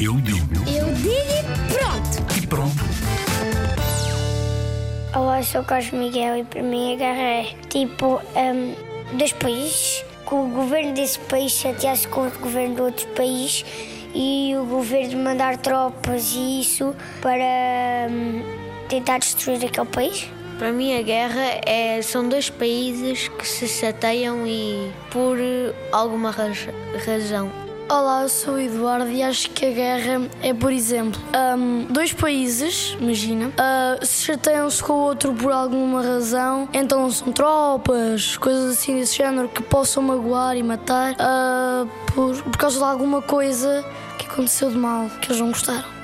Eu digo Eu digo e pronto. e pronto. Olá, sou o Carlos Miguel e para mim a guerra é tipo hum, dois países, que o governo desse país chateasse com o governo de outro país e o governo mandar tropas e isso para hum, tentar destruir aquele país. Para mim, a guerra é, são dois países que se chateiam e por alguma raz- razão. Olá, eu sou o Eduardo e acho que a guerra é, por exemplo, ahm, dois países, imagina, ah, se chateiam-se com o outro por alguma razão, então são tropas, coisas assim desse género que possam magoar e matar ah, por, por causa de alguma coisa que aconteceu de mal, que eles não gostaram.